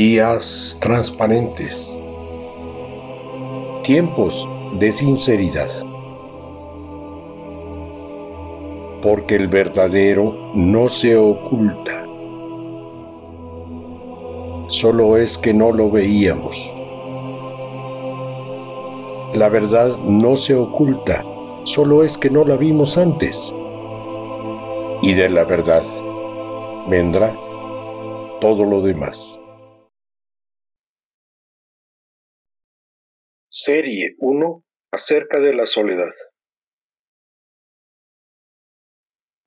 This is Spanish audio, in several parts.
días transparentes, tiempos de sinceridad, porque el verdadero no se oculta, solo es que no lo veíamos. La verdad no se oculta, solo es que no la vimos antes. Y de la verdad vendrá todo lo demás. Serie 1 acerca de la soledad.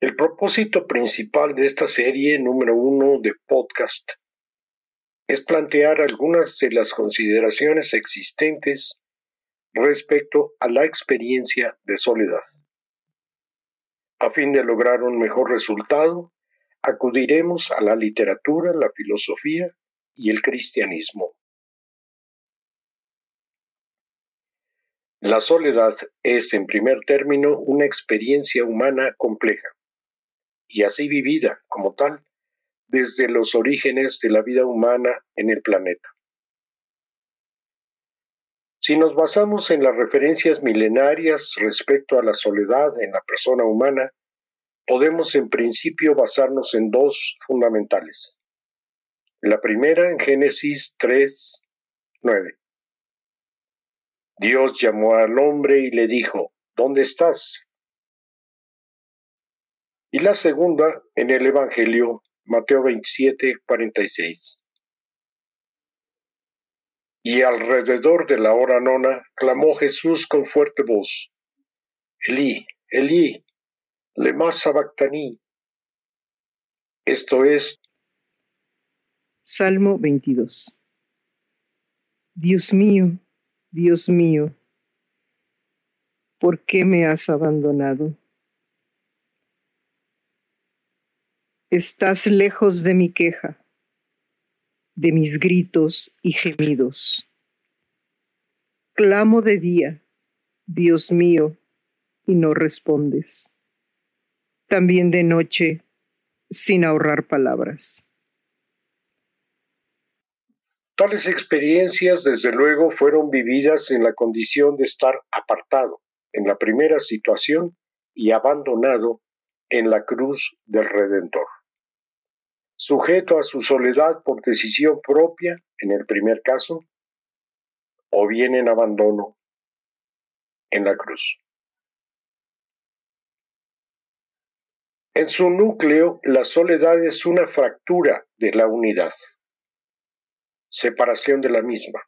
El propósito principal de esta serie número 1 de podcast es plantear algunas de las consideraciones existentes respecto a la experiencia de soledad. A fin de lograr un mejor resultado, acudiremos a la literatura, la filosofía y el cristianismo. La soledad es, en primer término, una experiencia humana compleja, y así vivida como tal desde los orígenes de la vida humana en el planeta. Si nos basamos en las referencias milenarias respecto a la soledad en la persona humana, podemos en principio basarnos en dos fundamentales. La primera en Génesis 3, 9. Dios llamó al hombre y le dijo, ¿dónde estás? Y la segunda en el Evangelio, Mateo 27, 46. Y alrededor de la hora nona clamó Jesús con fuerte voz, Elí, Elí, lema sabactaní. Esto es Salmo 22. Dios mío, Dios mío, ¿por qué me has abandonado? Estás lejos de mi queja de mis gritos y gemidos. Clamo de día, Dios mío, y no respondes. También de noche, sin ahorrar palabras. Tales experiencias, desde luego, fueron vividas en la condición de estar apartado en la primera situación y abandonado en la cruz del Redentor sujeto a su soledad por decisión propia, en el primer caso, o bien en abandono en la cruz. En su núcleo, la soledad es una fractura de la unidad, separación de la misma.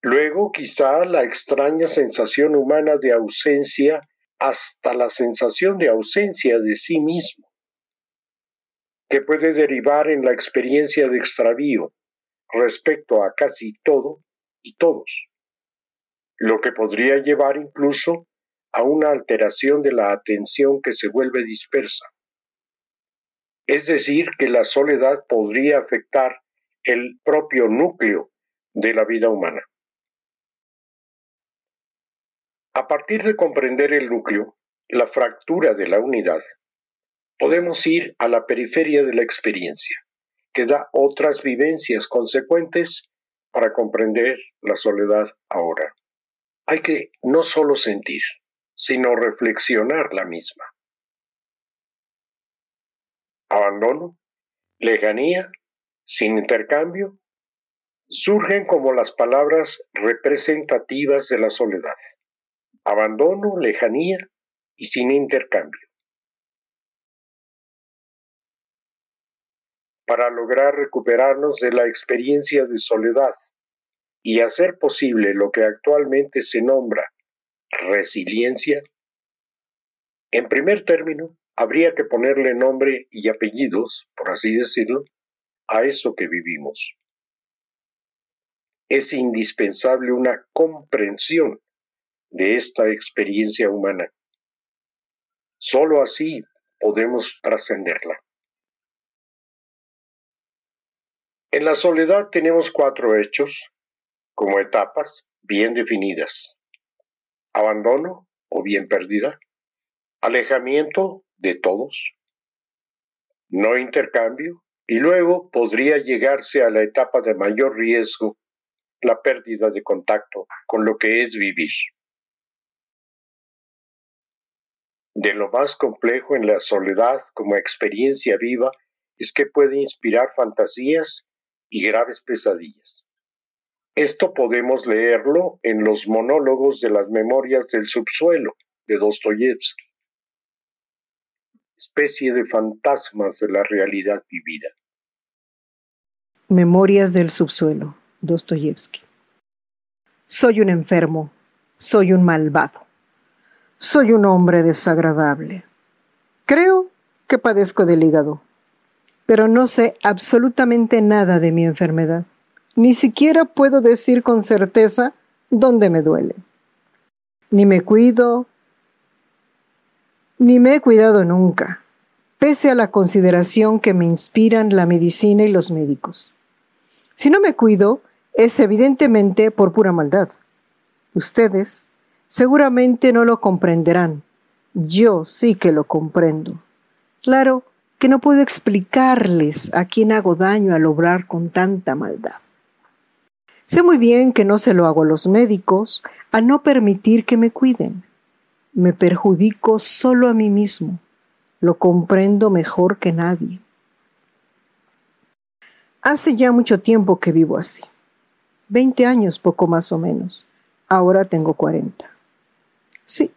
Luego, quizá la extraña sensación humana de ausencia hasta la sensación de ausencia de sí mismo que puede derivar en la experiencia de extravío respecto a casi todo y todos, lo que podría llevar incluso a una alteración de la atención que se vuelve dispersa. Es decir, que la soledad podría afectar el propio núcleo de la vida humana. A partir de comprender el núcleo, la fractura de la unidad, podemos ir a la periferia de la experiencia, que da otras vivencias consecuentes para comprender la soledad ahora. Hay que no solo sentir, sino reflexionar la misma. Abandono, lejanía, sin intercambio, surgen como las palabras representativas de la soledad. Abandono, lejanía y sin intercambio. para lograr recuperarnos de la experiencia de soledad y hacer posible lo que actualmente se nombra resiliencia, en primer término, habría que ponerle nombre y apellidos, por así decirlo, a eso que vivimos. Es indispensable una comprensión de esta experiencia humana. Solo así podemos trascenderla. En la soledad tenemos cuatro hechos como etapas bien definidas. Abandono o bien pérdida. Alejamiento de todos. No intercambio y luego podría llegarse a la etapa de mayor riesgo, la pérdida de contacto con lo que es vivir. De lo más complejo en la soledad como experiencia viva es que puede inspirar fantasías y graves pesadillas. Esto podemos leerlo en los monólogos de las memorias del subsuelo de Dostoyevsky, especie de fantasmas de la realidad vivida. Memorias del subsuelo, Dostoyevsky. Soy un enfermo, soy un malvado, soy un hombre desagradable. Creo que padezco del hígado, pero no sé absolutamente nada de mi enfermedad. Ni siquiera puedo decir con certeza dónde me duele. Ni me cuido, ni me he cuidado nunca, pese a la consideración que me inspiran la medicina y los médicos. Si no me cuido, es evidentemente por pura maldad. Ustedes seguramente no lo comprenderán. Yo sí que lo comprendo. Claro que no puedo explicarles a quién hago daño al obrar con tanta maldad. Sé muy bien que no se lo hago a los médicos al no permitir que me cuiden. Me perjudico solo a mí mismo. Lo comprendo mejor que nadie. Hace ya mucho tiempo que vivo así. Veinte años, poco más o menos. Ahora tengo cuarenta. Sí,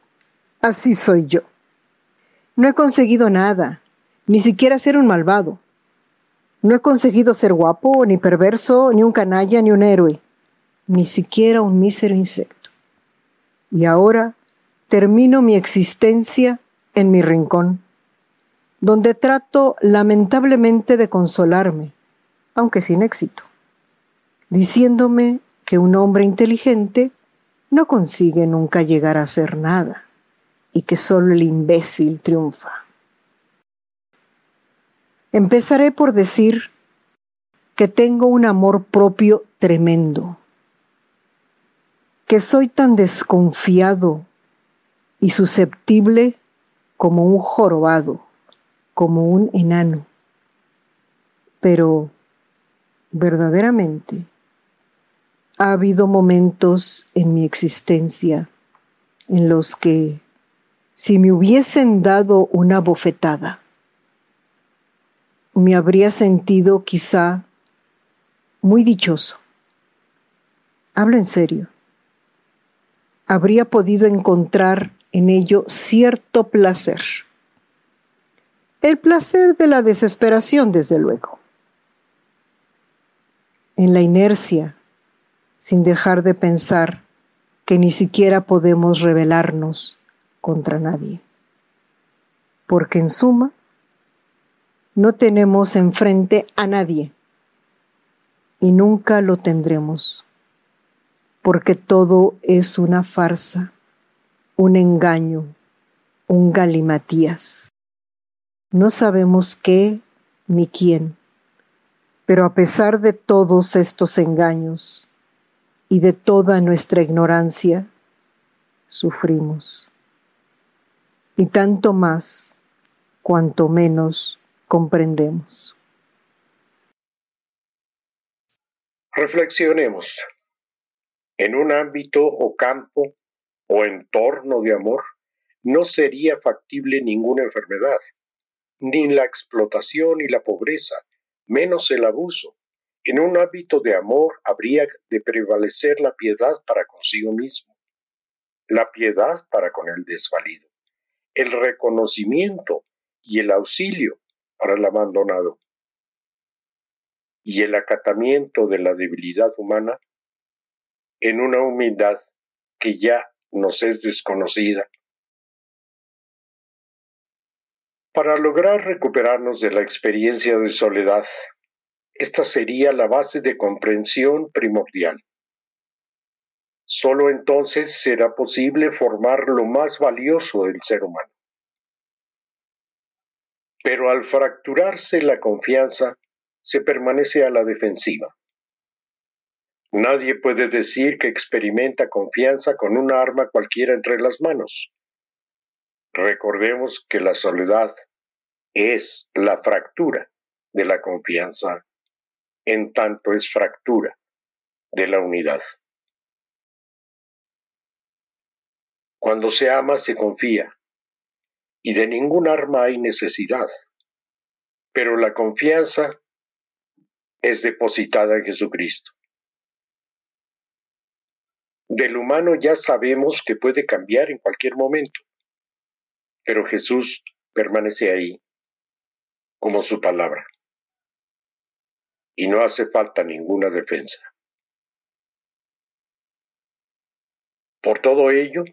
así soy yo. No he conseguido nada, ni siquiera ser un malvado. No he conseguido ser guapo, ni perverso, ni un canalla, ni un héroe ni siquiera un mísero insecto. Y ahora termino mi existencia en mi rincón, donde trato lamentablemente de consolarme, aunque sin éxito, diciéndome que un hombre inteligente no consigue nunca llegar a ser nada y que solo el imbécil triunfa. Empezaré por decir que tengo un amor propio tremendo que soy tan desconfiado y susceptible como un jorobado, como un enano. Pero verdaderamente ha habido momentos en mi existencia en los que si me hubiesen dado una bofetada, me habría sentido quizá muy dichoso. Hablo en serio habría podido encontrar en ello cierto placer. El placer de la desesperación, desde luego. En la inercia, sin dejar de pensar que ni siquiera podemos rebelarnos contra nadie. Porque en suma, no tenemos enfrente a nadie y nunca lo tendremos porque todo es una farsa, un engaño, un galimatías. No sabemos qué ni quién, pero a pesar de todos estos engaños y de toda nuestra ignorancia, sufrimos. Y tanto más cuanto menos comprendemos. Reflexionemos en un ámbito o campo o entorno de amor, no sería factible ninguna enfermedad, ni la explotación y la pobreza, menos el abuso. En un ámbito de amor habría de prevalecer la piedad para consigo mismo, la piedad para con el desvalido, el reconocimiento y el auxilio para el abandonado, y el acatamiento de la debilidad humana en una humildad que ya nos es desconocida. Para lograr recuperarnos de la experiencia de soledad, esta sería la base de comprensión primordial. Solo entonces será posible formar lo más valioso del ser humano. Pero al fracturarse la confianza, se permanece a la defensiva. Nadie puede decir que experimenta confianza con una arma cualquiera entre las manos. Recordemos que la soledad es la fractura de la confianza, en tanto es fractura de la unidad. Cuando se ama se confía, y de ningún arma hay necesidad, pero la confianza es depositada en Jesucristo. Del humano ya sabemos que puede cambiar en cualquier momento, pero Jesús permanece ahí como su palabra y no hace falta ninguna defensa. Por todo ello,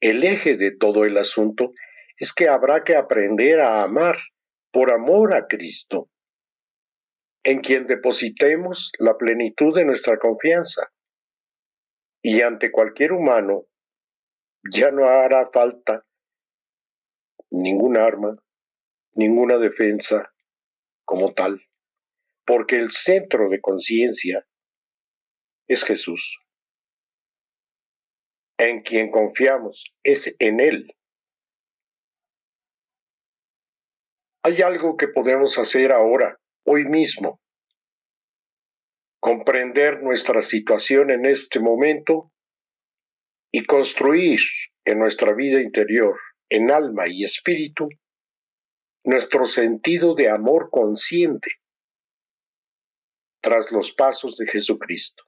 el eje de todo el asunto es que habrá que aprender a amar por amor a Cristo, en quien depositemos la plenitud de nuestra confianza. Y ante cualquier humano ya no hará falta ningún arma, ninguna defensa como tal porque el centro de conciencia es Jesús. En quien confiamos es en Él. Hay algo que podemos hacer ahora, hoy mismo. Comprender nuestra situación en este momento y construir en nuestra vida interior, en alma y espíritu, nuestro sentido de amor consciente tras los pasos de Jesucristo.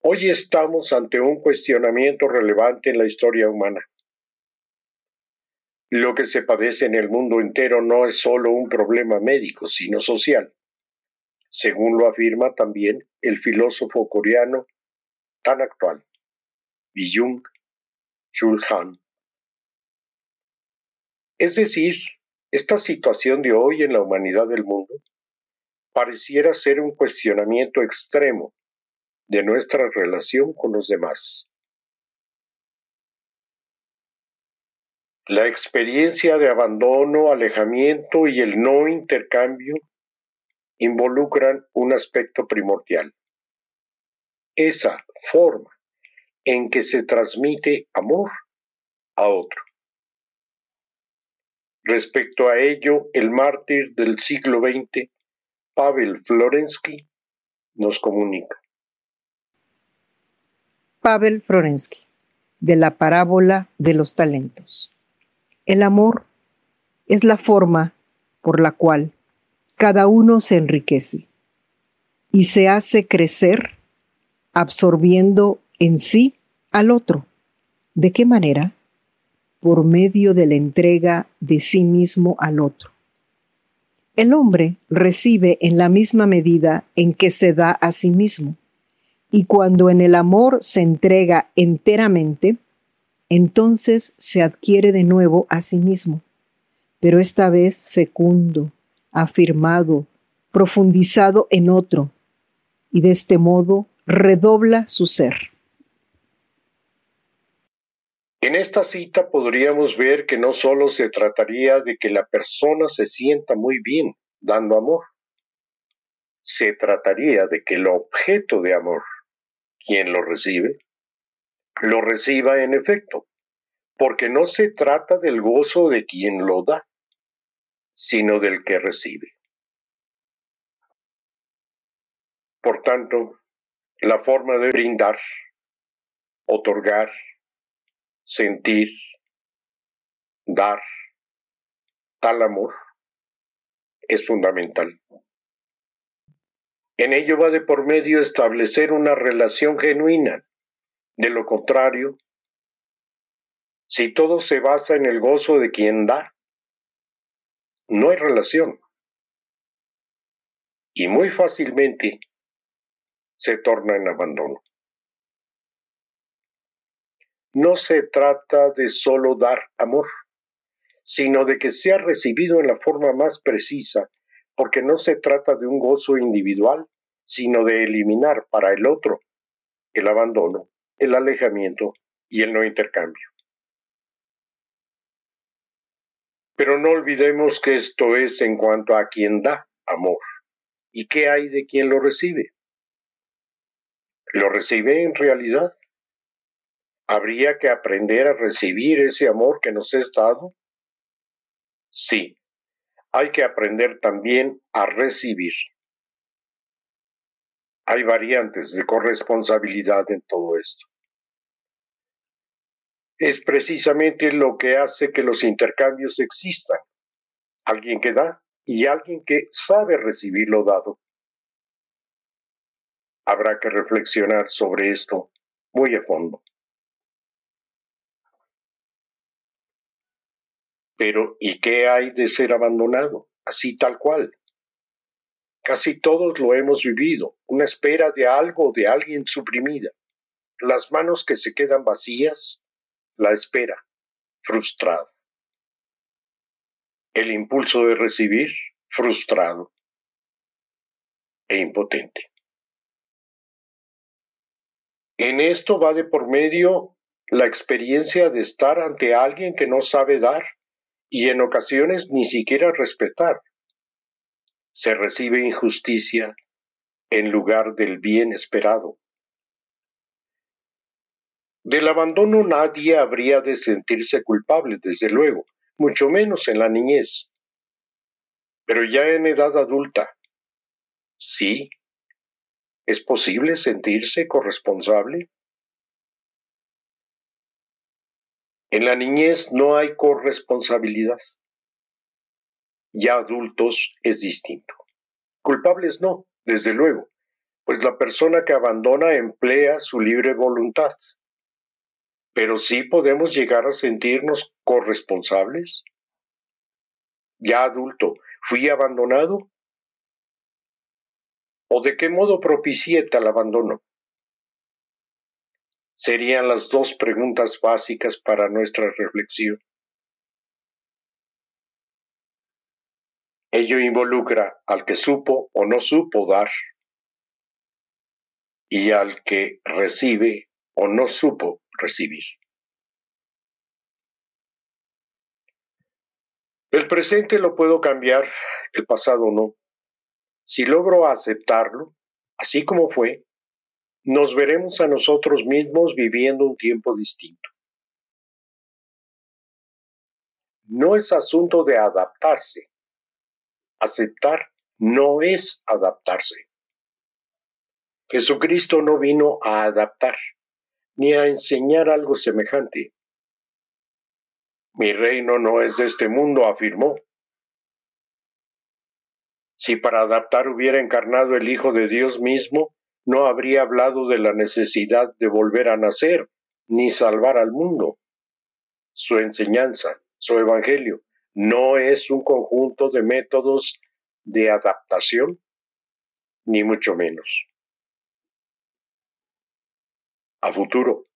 Hoy estamos ante un cuestionamiento relevante en la historia humana. Lo que se padece en el mundo entero no es solo un problema médico, sino social, según lo afirma también el filósofo coreano tan actual, Byung Es decir, esta situación de hoy en la humanidad del mundo pareciera ser un cuestionamiento extremo de nuestra relación con los demás. La experiencia de abandono, alejamiento y el no intercambio involucran un aspecto primordial. Esa forma en que se transmite amor a otro. Respecto a ello, el mártir del siglo XX, Pavel Florensky, nos comunica. Pavel Florensky, de la parábola de los talentos. El amor es la forma por la cual cada uno se enriquece y se hace crecer absorbiendo en sí al otro. ¿De qué manera? por medio de la entrega de sí mismo al otro. El hombre recibe en la misma medida en que se da a sí mismo, y cuando en el amor se entrega enteramente, entonces se adquiere de nuevo a sí mismo, pero esta vez fecundo, afirmado, profundizado en otro, y de este modo redobla su ser. En esta cita podríamos ver que no solo se trataría de que la persona se sienta muy bien dando amor, se trataría de que el objeto de amor, quien lo recibe, lo reciba en efecto, porque no se trata del gozo de quien lo da, sino del que recibe. Por tanto, la forma de brindar, otorgar, sentir, dar tal amor es fundamental. En ello va de por medio establecer una relación genuina. De lo contrario, si todo se basa en el gozo de quien da, no hay relación. Y muy fácilmente se torna en abandono no se trata de solo dar amor, sino de que sea recibido en la forma más precisa, porque no se trata de un gozo individual, sino de eliminar para el otro el abandono, el alejamiento y el no intercambio. Pero no olvidemos que esto es en cuanto a quien da amor. ¿Y qué hay de quien lo recibe? ¿Lo recibe en realidad? ¿Habría que aprender a recibir ese amor que nos es dado? Sí, hay que aprender también a recibir. Hay variantes de corresponsabilidad en todo esto. Es precisamente lo que hace que los intercambios existan. Alguien que da y alguien que sabe recibir lo dado. Habrá que reflexionar sobre esto muy a fondo. Pero ¿y qué hay de ser abandonado? Así tal cual. Casi todos lo hemos vivido, una espera de algo de alguien suprimida, las manos que se quedan vacías, la espera, frustrada. El impulso de recibir, frustrado e impotente. En esto va de por medio la experiencia de estar ante alguien que no sabe dar y en ocasiones ni siquiera respetar. Se recibe injusticia en lugar del bien esperado. Del abandono nadie habría de sentirse culpable, desde luego, mucho menos en la niñez. Pero ya en edad adulta, sí, ¿Es posible sentirse corresponsable? En la niñez no hay corresponsabilidad. Ya adultos es distinto. Culpables no, desde luego, pues la persona que abandona emplea su libre voluntad. Pero sí podemos llegar a sentirnos corresponsables. Ya adulto, ¿fui abandonado? ¿O de qué modo propicié tal abandono? Serían las dos preguntas básicas para nuestra reflexión. Ello involucra al que supo o no supo dar y al que recibe o no supo recibir. El presente lo puedo cambiar, el pasado no. Si logro aceptarlo, así como fue, nos veremos a nosotros mismos viviendo un tiempo distinto. No es asunto de adaptarse. Aceptar no es adaptarse. Jesucristo no vino a adaptar, ni a enseñar algo semejante. Mi reino no es de este mundo, afirmó. Si para adaptar hubiera encarnado el Hijo de Dios mismo, no habría hablado de la necesidad de volver a nacer ni salvar al mundo. Su enseñanza, su evangelio, no es un conjunto de métodos de adaptación, ni mucho menos. A futuro,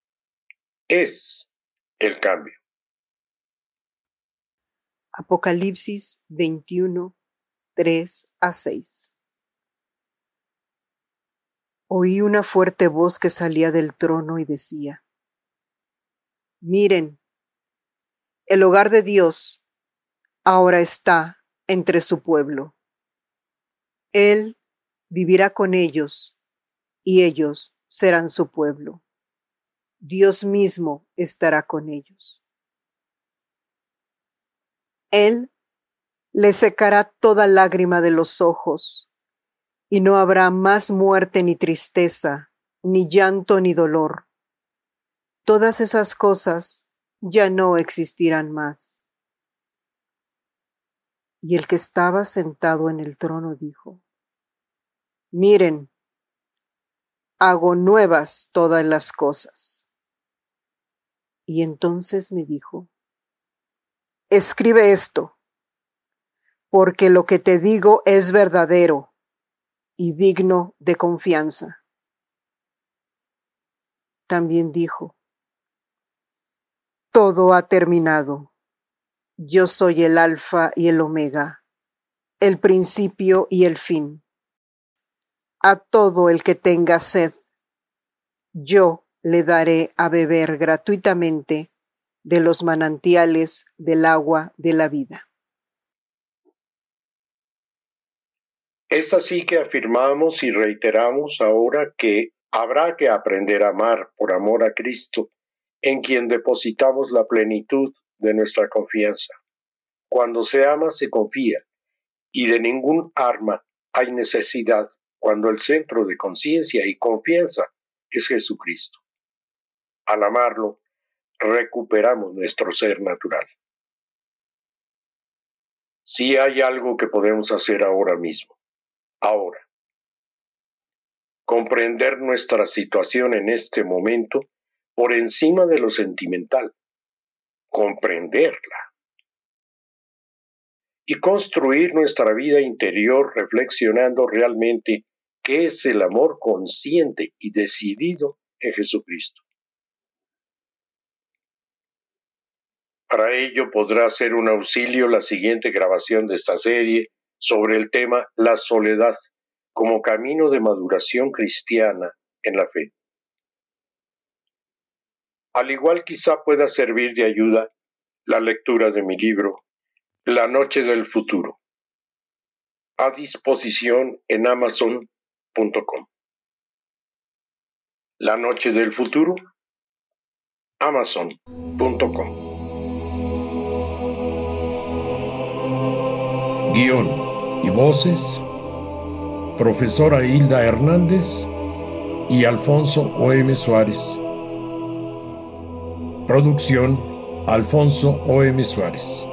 es el cambio. Apocalipsis 21, 3 a 6. Oí una fuerte voz que salía del trono y decía, Miren, el hogar de Dios ahora está entre su pueblo. Él vivirá con ellos y ellos serán su pueblo. Dios mismo estará con ellos. Él le secará toda lágrima de los ojos, y no habrá más muerte ni tristeza, ni llanto ni dolor. Todas esas cosas ya no existirán más. Y el que estaba sentado en el trono dijo, Miren, hago nuevas todas las cosas. Y entonces me dijo, Escribe esto porque lo que te digo es verdadero y digno de confianza. También dijo, todo ha terminado. Yo soy el alfa y el omega, el principio y el fin. A todo el que tenga sed, yo le daré a beber gratuitamente de los manantiales del agua de la vida. Es así que afirmamos y reiteramos ahora que habrá que aprender a amar por amor a Cristo, en quien depositamos la plenitud de nuestra confianza. Cuando se ama, se confía, y de ningún arma hay necesidad cuando el centro de conciencia y confianza es Jesucristo. Al amarlo, recuperamos nuestro ser natural. Si hay algo que podemos hacer ahora mismo, ahora, comprender nuestra situación en este momento por encima de lo sentimental, comprenderla. Y construir nuestra vida interior reflexionando realmente qué es el amor consciente y decidido en Jesucristo. Para ello podrá ser un auxilio la siguiente grabación de esta serie sobre el tema la soledad como camino de maduración cristiana en la fe. Al igual quizá pueda servir de ayuda la lectura de mi libro La Noche del Futuro, a disposición en amazon.com. La Noche del Futuro, amazon.com. Guión y voces, profesora Hilda Hernández y Alfonso O.M. Suárez. Producción Alfonso O.M. Suárez.